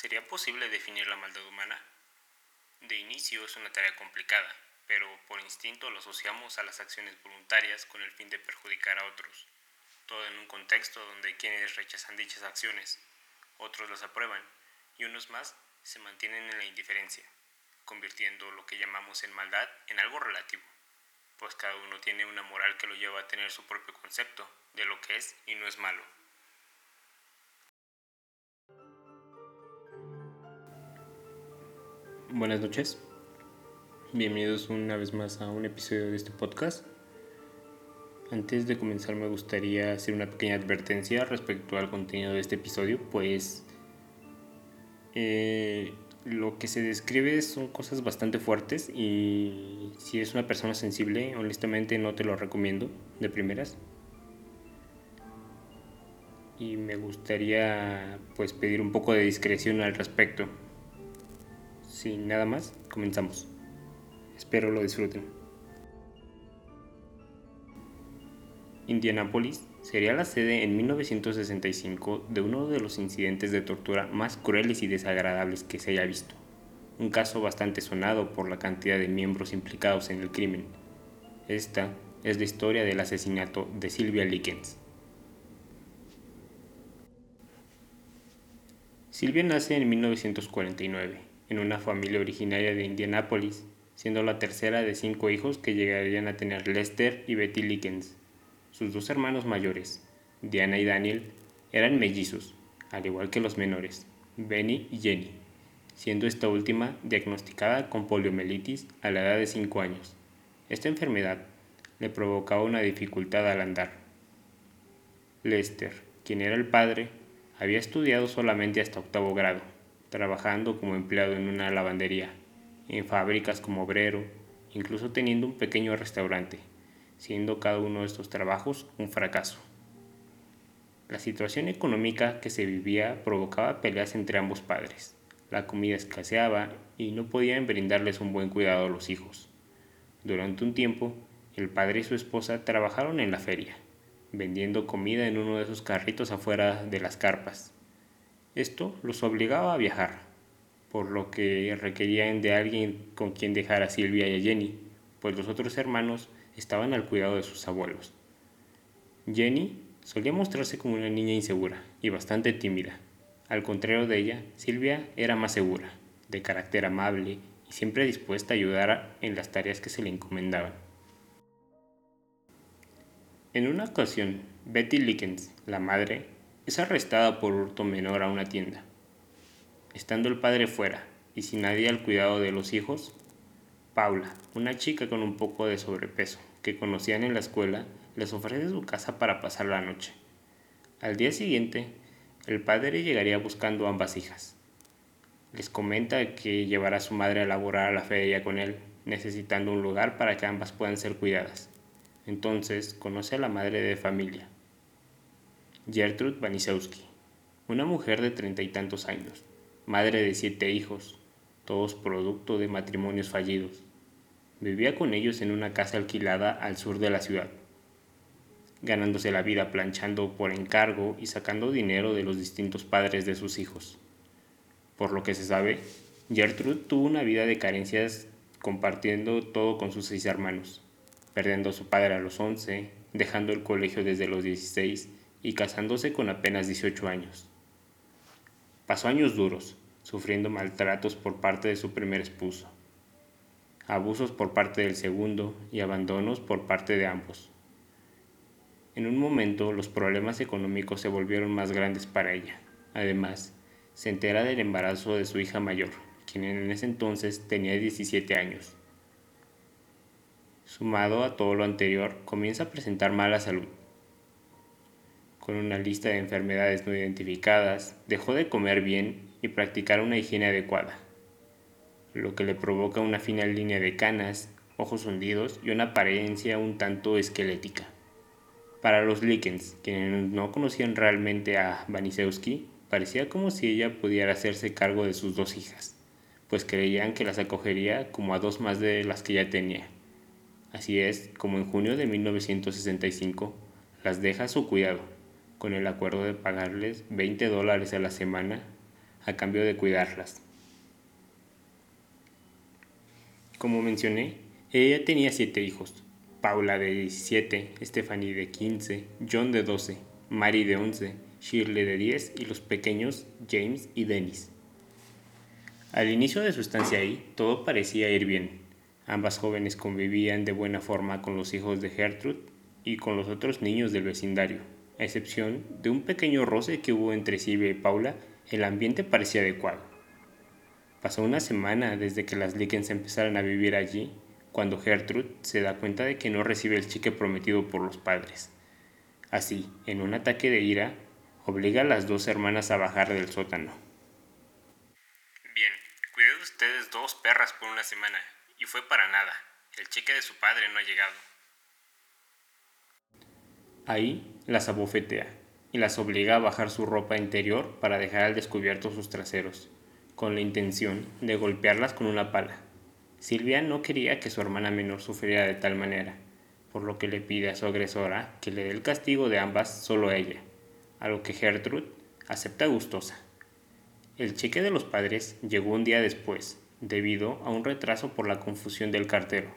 ¿Sería posible definir la maldad humana? De inicio es una tarea complicada, pero por instinto lo asociamos a las acciones voluntarias con el fin de perjudicar a otros, todo en un contexto donde quienes rechazan dichas acciones, otros las aprueban y unos más se mantienen en la indiferencia, convirtiendo lo que llamamos en maldad en algo relativo, pues cada uno tiene una moral que lo lleva a tener su propio concepto de lo que es y no es malo. Buenas noches. Bienvenidos una vez más a un episodio de este podcast. Antes de comenzar me gustaría hacer una pequeña advertencia respecto al contenido de este episodio, pues eh, lo que se describe son cosas bastante fuertes y si es una persona sensible, honestamente no te lo recomiendo de primeras. Y me gustaría pues pedir un poco de discreción al respecto. Sin nada más, comenzamos. Espero lo disfruten. Indianápolis sería la sede en 1965 de uno de los incidentes de tortura más crueles y desagradables que se haya visto. Un caso bastante sonado por la cantidad de miembros implicados en el crimen. Esta es la historia del asesinato de Sylvia Likens. Sylvia nace en 1949 en una familia originaria de Indianápolis, siendo la tercera de cinco hijos que llegarían a tener Lester y Betty Likens. Sus dos hermanos mayores, Diana y Daniel, eran mellizos, al igual que los menores, Benny y Jenny, siendo esta última diagnosticada con poliomielitis a la edad de 5 años. Esta enfermedad le provocaba una dificultad al andar. Lester, quien era el padre, había estudiado solamente hasta octavo grado trabajando como empleado en una lavandería, en fábricas como obrero, incluso teniendo un pequeño restaurante, siendo cada uno de estos trabajos un fracaso. La situación económica que se vivía provocaba peleas entre ambos padres. La comida escaseaba y no podían brindarles un buen cuidado a los hijos. Durante un tiempo, el padre y su esposa trabajaron en la feria, vendiendo comida en uno de esos carritos afuera de las carpas. Esto los obligaba a viajar, por lo que requerían de alguien con quien dejar a Silvia y a Jenny, pues los otros hermanos estaban al cuidado de sus abuelos. Jenny solía mostrarse como una niña insegura y bastante tímida. Al contrario de ella, Silvia era más segura, de carácter amable y siempre dispuesta a ayudar en las tareas que se le encomendaban. En una ocasión, Betty Likens, la madre, es arrestada por hurto menor a una tienda. Estando el padre fuera y sin nadie al cuidado de los hijos, Paula, una chica con un poco de sobrepeso que conocían en la escuela, les ofrece su casa para pasar la noche. Al día siguiente, el padre llegaría buscando ambas hijas. Les comenta que llevará a su madre a laborar a la feria con él, necesitando un lugar para que ambas puedan ser cuidadas. Entonces conoce a la madre de familia, Gertrude Wanisewski, una mujer de treinta y tantos años, madre de siete hijos, todos producto de matrimonios fallidos. Vivía con ellos en una casa alquilada al sur de la ciudad, ganándose la vida planchando por encargo y sacando dinero de los distintos padres de sus hijos. Por lo que se sabe, Gertrude tuvo una vida de carencias compartiendo todo con sus seis hermanos, perdiendo a su padre a los once, dejando el colegio desde los dieciséis y casándose con apenas 18 años. Pasó años duros, sufriendo maltratos por parte de su primer esposo, abusos por parte del segundo y abandonos por parte de ambos. En un momento los problemas económicos se volvieron más grandes para ella. Además, se entera del embarazo de su hija mayor, quien en ese entonces tenía 17 años. Sumado a todo lo anterior, comienza a presentar mala salud, con una lista de enfermedades no identificadas, dejó de comer bien y practicar una higiene adecuada, lo que le provoca una fina línea de canas, ojos hundidos y una apariencia un tanto esquelética. Para los Likens, quienes no conocían realmente a Vanisewski, parecía como si ella pudiera hacerse cargo de sus dos hijas, pues creían que las acogería como a dos más de las que ya tenía. Así es, como en junio de 1965, las deja a su cuidado con el acuerdo de pagarles 20 dólares a la semana a cambio de cuidarlas. Como mencioné, ella tenía siete hijos. Paula de 17, Stephanie de 15, John de 12, Mary de 11, Shirley de 10 y los pequeños James y Dennis. Al inicio de su estancia ahí, todo parecía ir bien. Ambas jóvenes convivían de buena forma con los hijos de Gertrude y con los otros niños del vecindario. A excepción de un pequeño roce que hubo entre Silvia y Paula, el ambiente parecía adecuado. Pasó una semana desde que las Lickens empezaron a vivir allí, cuando Gertrude se da cuenta de que no recibe el cheque prometido por los padres. Así, en un ataque de ira, obliga a las dos hermanas a bajar del sótano. Bien, cuidé de ustedes dos perras por una semana, y fue para nada. El cheque de su padre no ha llegado. Ahí las abofetea y las obliga a bajar su ropa interior para dejar al descubierto sus traseros con la intención de golpearlas con una pala. Silvia no quería que su hermana menor sufriera de tal manera, por lo que le pide a su agresora que le dé el castigo de ambas solo a ella, a lo que Gertrude acepta gustosa. El cheque de los padres llegó un día después, debido a un retraso por la confusión del cartero.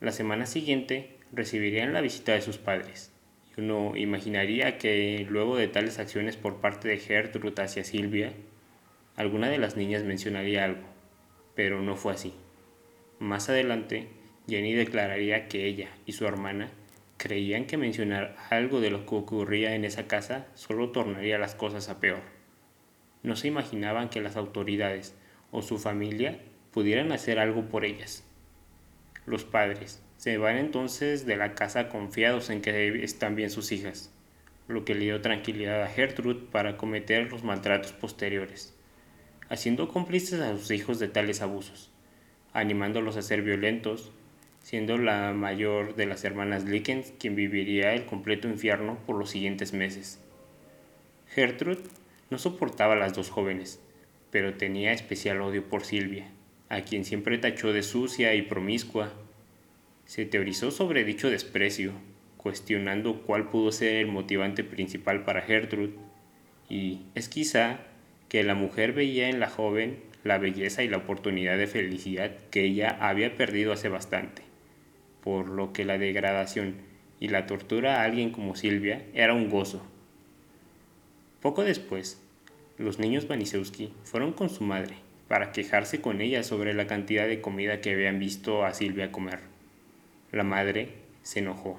La semana siguiente recibirían la visita de sus padres, uno imaginaría que luego de tales acciones por parte de Gertrude hacia Silvia, alguna de las niñas mencionaría algo, pero no fue así. Más adelante, Jenny declararía que ella y su hermana creían que mencionar algo de lo que ocurría en esa casa solo tornaría las cosas a peor. No se imaginaban que las autoridades o su familia pudieran hacer algo por ellas. Los padres se van entonces de la casa confiados en que están bien sus hijas, lo que le dio tranquilidad a Gertrude para cometer los maltratos posteriores haciendo cómplices a sus hijos de tales abusos, animándolos a ser violentos, siendo la mayor de las hermanas Lickens quien viviría el completo infierno por los siguientes meses. Gertrude no soportaba a las dos jóvenes, pero tenía especial odio por Silvia, a quien siempre tachó de sucia y promiscua. Se teorizó sobre dicho desprecio, cuestionando cuál pudo ser el motivante principal para Gertrude, y es quizá que la mujer veía en la joven la belleza y la oportunidad de felicidad que ella había perdido hace bastante, por lo que la degradación y la tortura a alguien como Silvia era un gozo. Poco después, los niños Vanisewski fueron con su madre para quejarse con ella sobre la cantidad de comida que habían visto a Silvia comer. La madre se enojó,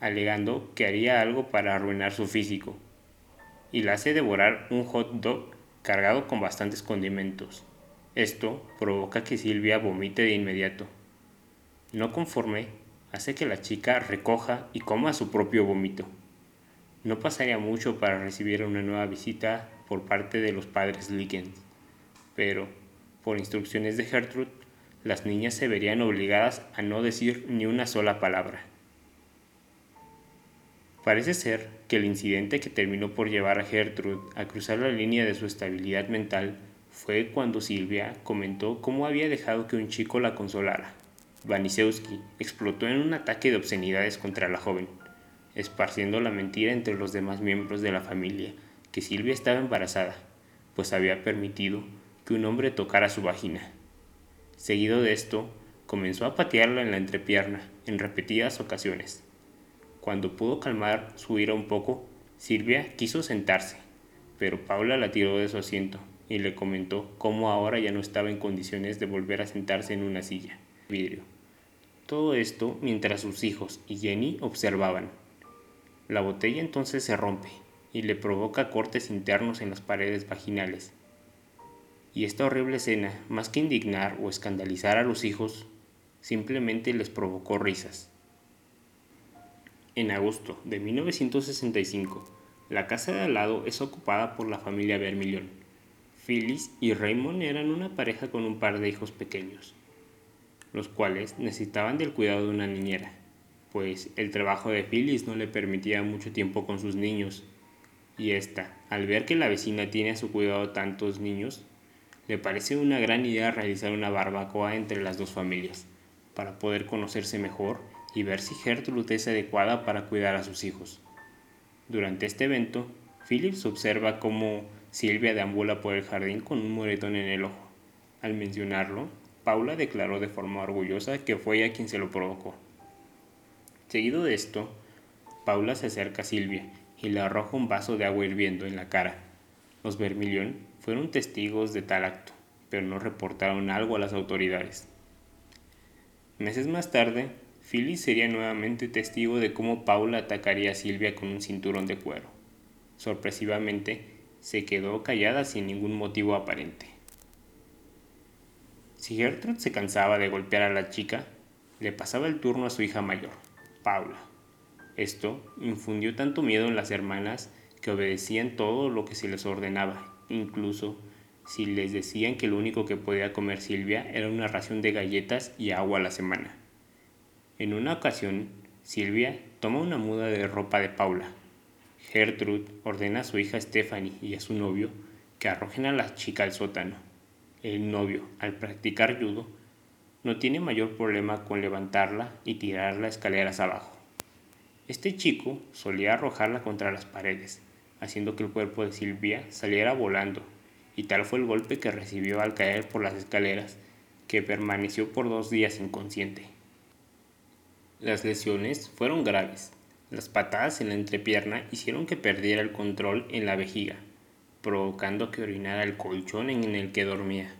alegando que haría algo para arruinar su físico, y la hace devorar un hot dog cargado con bastantes condimentos. Esto provoca que Silvia vomite de inmediato. No conforme, hace que la chica recoja y coma su propio vómito. No pasaría mucho para recibir una nueva visita por parte de los padres Lickens, pero, por instrucciones de Gertrude, las niñas se verían obligadas a no decir ni una sola palabra. Parece ser que el incidente que terminó por llevar a Gertrude a cruzar la línea de su estabilidad mental fue cuando Silvia comentó cómo había dejado que un chico la consolara. Vanisewski explotó en un ataque de obscenidades contra la joven, esparciendo la mentira entre los demás miembros de la familia que Silvia estaba embarazada, pues había permitido que un hombre tocara su vagina. Seguido de esto, comenzó a patearla en la entrepierna en repetidas ocasiones. Cuando pudo calmar su ira un poco, Silvia quiso sentarse, pero Paula la tiró de su asiento y le comentó cómo ahora ya no estaba en condiciones de volver a sentarse en una silla. Todo esto mientras sus hijos y Jenny observaban. La botella entonces se rompe y le provoca cortes internos en las paredes vaginales. Y esta horrible escena, más que indignar o escandalizar a los hijos, simplemente les provocó risas. En agosto de 1965, la casa de al lado es ocupada por la familia Vermilion. Phyllis y Raymond eran una pareja con un par de hijos pequeños, los cuales necesitaban del cuidado de una niñera, pues el trabajo de Phyllis no le permitía mucho tiempo con sus niños, y esta, al ver que la vecina tiene a su cuidado tantos niños, le parece una gran idea realizar una barbacoa entre las dos familias, para poder conocerse mejor y ver si Gertrude es adecuada para cuidar a sus hijos. Durante este evento, Phillips observa cómo Silvia deambula por el jardín con un moretón en el ojo. Al mencionarlo, Paula declaró de forma orgullosa que fue ella quien se lo provocó. Seguido de esto, Paula se acerca a Silvia y le arroja un vaso de agua hirviendo en la cara. Los Vermilion fueron testigos de tal acto, pero no reportaron algo a las autoridades. Meses más tarde, Phyllis sería nuevamente testigo de cómo Paula atacaría a Silvia con un cinturón de cuero. Sorpresivamente, se quedó callada sin ningún motivo aparente. Si Gertrude se cansaba de golpear a la chica, le pasaba el turno a su hija mayor, Paula. Esto infundió tanto miedo en las hermanas que obedecían todo lo que se les ordenaba, incluso si les decían que lo único que podía comer Silvia era una ración de galletas y agua a la semana. En una ocasión, Silvia toma una muda de ropa de Paula. Gertrude ordena a su hija Stephanie y a su novio que arrojen a la chica al sótano. El novio, al practicar judo, no tiene mayor problema con levantarla y tirarla escaleras abajo. Este chico solía arrojarla contra las paredes, haciendo que el cuerpo de Silvia saliera volando, y tal fue el golpe que recibió al caer por las escaleras, que permaneció por dos días inconsciente. Las lesiones fueron graves. Las patadas en la entrepierna hicieron que perdiera el control en la vejiga, provocando que orinara el colchón en el que dormía.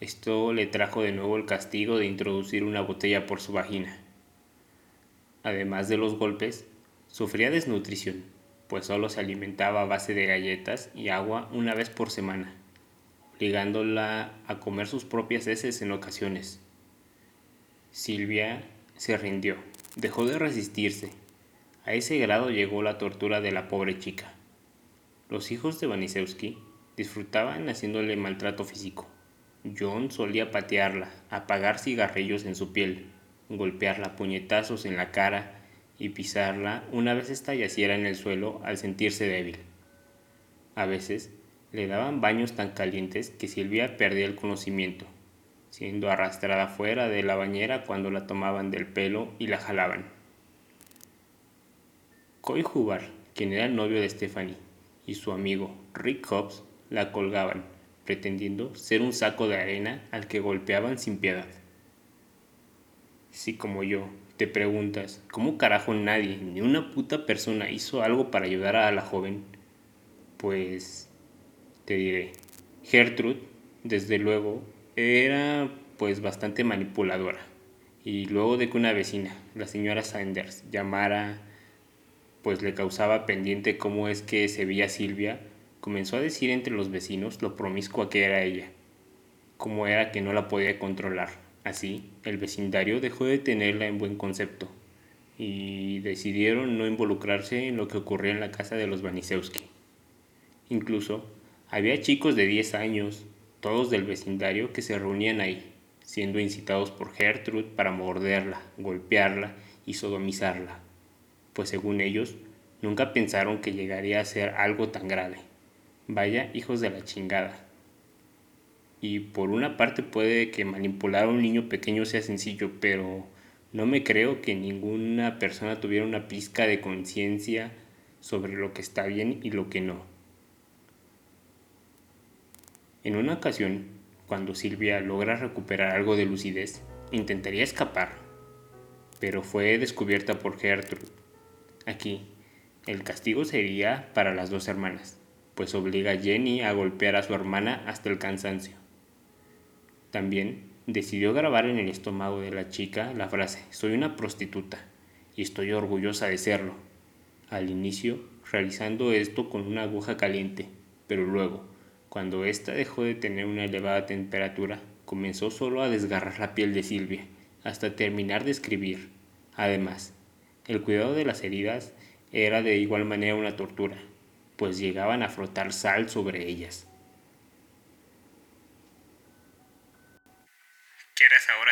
Esto le trajo de nuevo el castigo de introducir una botella por su vagina. Además de los golpes, sufría desnutrición, pues solo se alimentaba a base de galletas y agua una vez por semana, obligándola a comer sus propias heces en ocasiones. Silvia se rindió, dejó de resistirse. A ese grado llegó la tortura de la pobre chica. Los hijos de Vanisewski disfrutaban haciéndole maltrato físico. John solía patearla, apagar cigarrillos en su piel, golpearla puñetazos en la cara y pisarla una vez esta yaciera en el suelo al sentirse débil. A veces le daban baños tan calientes que Silvia perdía el conocimiento, siendo arrastrada fuera de la bañera cuando la tomaban del pelo y la jalaban. Coy Hubbard, quien era el novio de Stephanie, y su amigo Rick Hobbs la colgaban, pretendiendo ser un saco de arena al que golpeaban sin piedad. Si como yo te preguntas, ¿cómo carajo nadie, ni una puta persona hizo algo para ayudar a la joven? Pues te diré, Gertrude, desde luego, era pues bastante manipuladora. Y luego de que una vecina, la señora Sanders, llamara, pues le causaba pendiente cómo es que se veía Silvia, comenzó a decir entre los vecinos lo promiscua que era ella, cómo era que no la podía controlar. Así, el vecindario dejó de tenerla en buen concepto y decidieron no involucrarse en lo que ocurría en la casa de los Vanisewski. Incluso, había chicos de 10 años, todos del vecindario, que se reunían ahí, siendo incitados por Gertrude para morderla, golpearla y sodomizarla, pues según ellos, nunca pensaron que llegaría a ser algo tan grave. Vaya hijos de la chingada. Y por una parte puede que manipular a un niño pequeño sea sencillo, pero no me creo que ninguna persona tuviera una pizca de conciencia sobre lo que está bien y lo que no. En una ocasión, cuando Silvia logra recuperar algo de lucidez, intentaría escapar, pero fue descubierta por Gertrude. Aquí, el castigo sería para las dos hermanas, pues obliga a Jenny a golpear a su hermana hasta el cansancio. También decidió grabar en el estómago de la chica la frase soy una prostituta y estoy orgullosa de serlo. Al inicio, realizando esto con una aguja caliente, pero luego, cuando ésta dejó de tener una elevada temperatura, comenzó solo a desgarrar la piel de Silvia, hasta terminar de escribir. Además, el cuidado de las heridas era de igual manera una tortura, pues llegaban a frotar sal sobre ellas.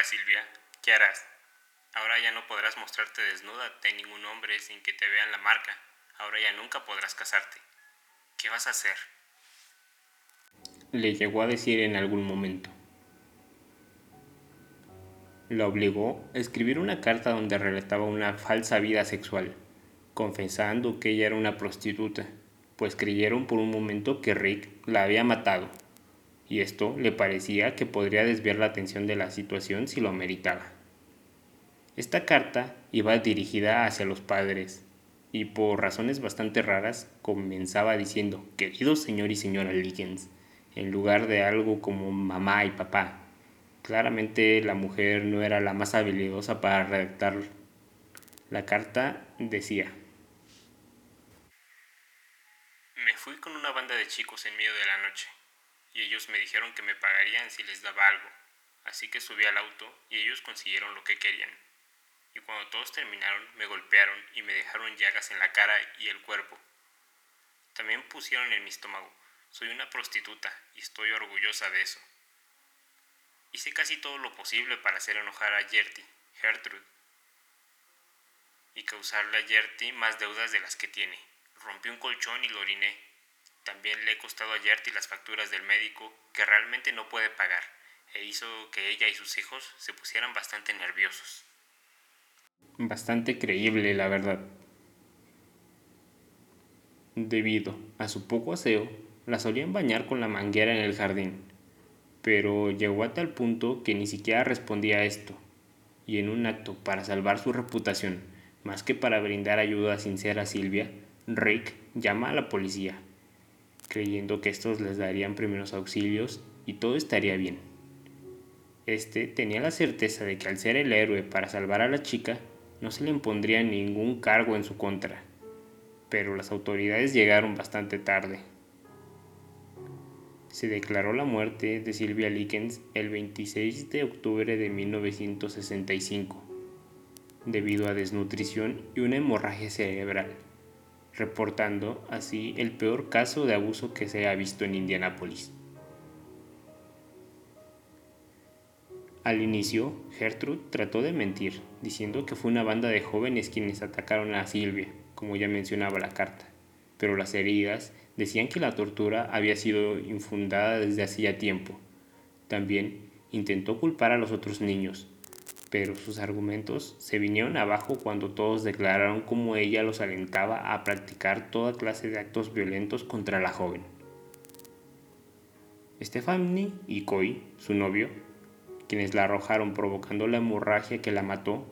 Silvia? ¿Qué harás? Ahora ya no podrás mostrarte desnuda ante ningún hombre sin que te vean la marca. Ahora ya nunca podrás casarte. ¿Qué vas a hacer? le llegó a decir en algún momento. La obligó a escribir una carta donde relataba una falsa vida sexual, confesando que ella era una prostituta, pues creyeron por un momento que Rick la había matado, y esto le parecía que podría desviar la atención de la situación si lo meritaba. Esta carta iba dirigida hacia los padres, y por razones bastante raras comenzaba diciendo, querido señor y señora Lickens, en lugar de algo como mamá y papá. Claramente la mujer no era la más habilidosa para redactar. La carta decía, Me fui con una banda de chicos en medio de la noche, y ellos me dijeron que me pagarían si les daba algo, así que subí al auto y ellos consiguieron lo que querían y cuando todos terminaron me golpearon y me dejaron llagas en la cara y el cuerpo. También pusieron en mi estómago, soy una prostituta y estoy orgullosa de eso. Hice casi todo lo posible para hacer enojar a Gertie, Gertrude, y causarle a Gertie más deudas de las que tiene. Rompí un colchón y lo oriné. También le he costado a Gertie las facturas del médico que realmente no puede pagar e hizo que ella y sus hijos se pusieran bastante nerviosos bastante creíble, la verdad. Debido a su poco aseo, la solían bañar con la manguera en el jardín, pero llegó a tal punto que ni siquiera respondía a esto, y en un acto para salvar su reputación, más que para brindar ayuda sincera a Silvia, Rick llama a la policía, creyendo que estos les darían primeros auxilios y todo estaría bien. Este tenía la certeza de que al ser el héroe para salvar a la chica, no se le impondría ningún cargo en su contra, pero las autoridades llegaron bastante tarde. Se declaró la muerte de Silvia Likens el 26 de octubre de 1965, debido a desnutrición y una hemorragia cerebral, reportando así el peor caso de abuso que se ha visto en Indianápolis. Al inicio, Gertrude trató de mentir, diciendo que fue una banda de jóvenes quienes atacaron a Silvia, como ya mencionaba la carta, pero las heridas decían que la tortura había sido infundada desde hacía tiempo. También intentó culpar a los otros niños, pero sus argumentos se vinieron abajo cuando todos declararon cómo ella los alentaba a practicar toda clase de actos violentos contra la joven. Stephanie y Coy, su novio, quienes la arrojaron provocando la hemorragia que la mató,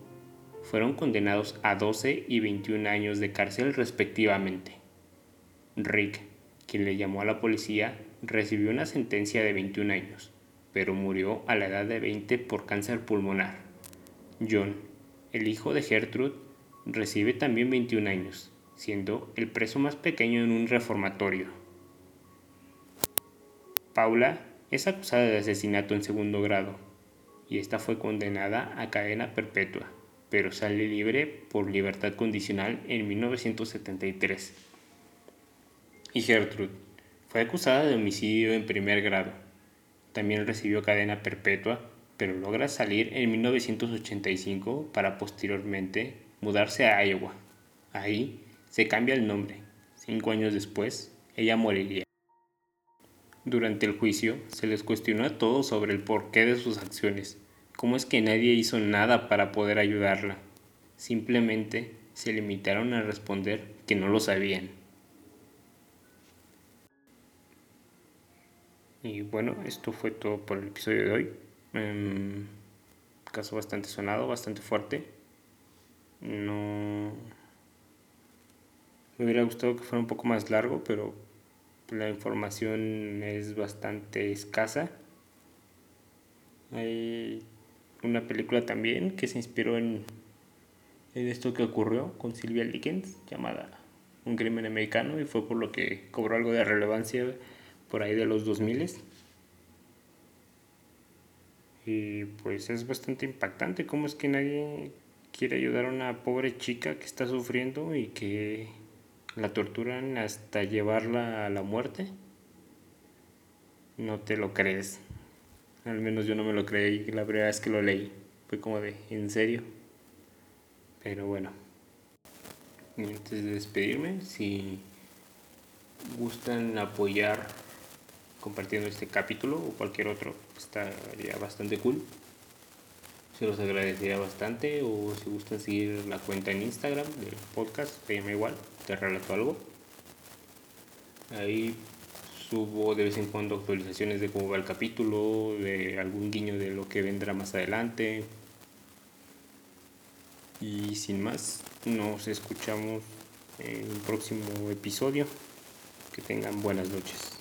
fueron condenados a 12 y 21 años de cárcel respectivamente. Rick, quien le llamó a la policía, recibió una sentencia de 21 años, pero murió a la edad de 20 por cáncer pulmonar. John, el hijo de Gertrude, recibe también 21 años, siendo el preso más pequeño en un reformatorio. Paula es acusada de asesinato en segundo grado y esta fue condenada a cadena perpetua, pero sale libre por libertad condicional en 1973. Y Gertrude fue acusada de homicidio en primer grado. También recibió cadena perpetua, pero logra salir en 1985 para posteriormente mudarse a Iowa. Ahí se cambia el nombre. Cinco años después, ella moriría. Durante el juicio se les cuestionó a todos sobre el porqué de sus acciones. ¿Cómo es que nadie hizo nada para poder ayudarla? Simplemente se limitaron a responder que no lo sabían. Y bueno, esto fue todo por el episodio de hoy. Um, caso bastante sonado, bastante fuerte. No... Me hubiera gustado que fuera un poco más largo, pero la información es bastante escasa. Hay una película también que se inspiró en, en esto que ocurrió con Sylvia Likens, llamada Un crimen americano, y fue por lo que cobró algo de relevancia por ahí de los 2000 y pues es bastante impactante cómo es que nadie quiere ayudar a una pobre chica que está sufriendo y que la torturan hasta llevarla a la muerte. No te lo crees. Al menos yo no me lo creí la primera vez que lo leí. Fue como de, ¿en serio? Pero bueno. Y antes de despedirme, si gustan apoyar compartiendo este capítulo o cualquier otro, estaría bastante cool. Se los agradecería bastante. O si gustan seguir la cuenta en Instagram del podcast, se llama igual, te relato algo. Ahí subo de vez en cuando actualizaciones de cómo va el capítulo, de algún guiño de lo que vendrá más adelante. Y sin más, nos escuchamos en un próximo episodio. Que tengan buenas noches.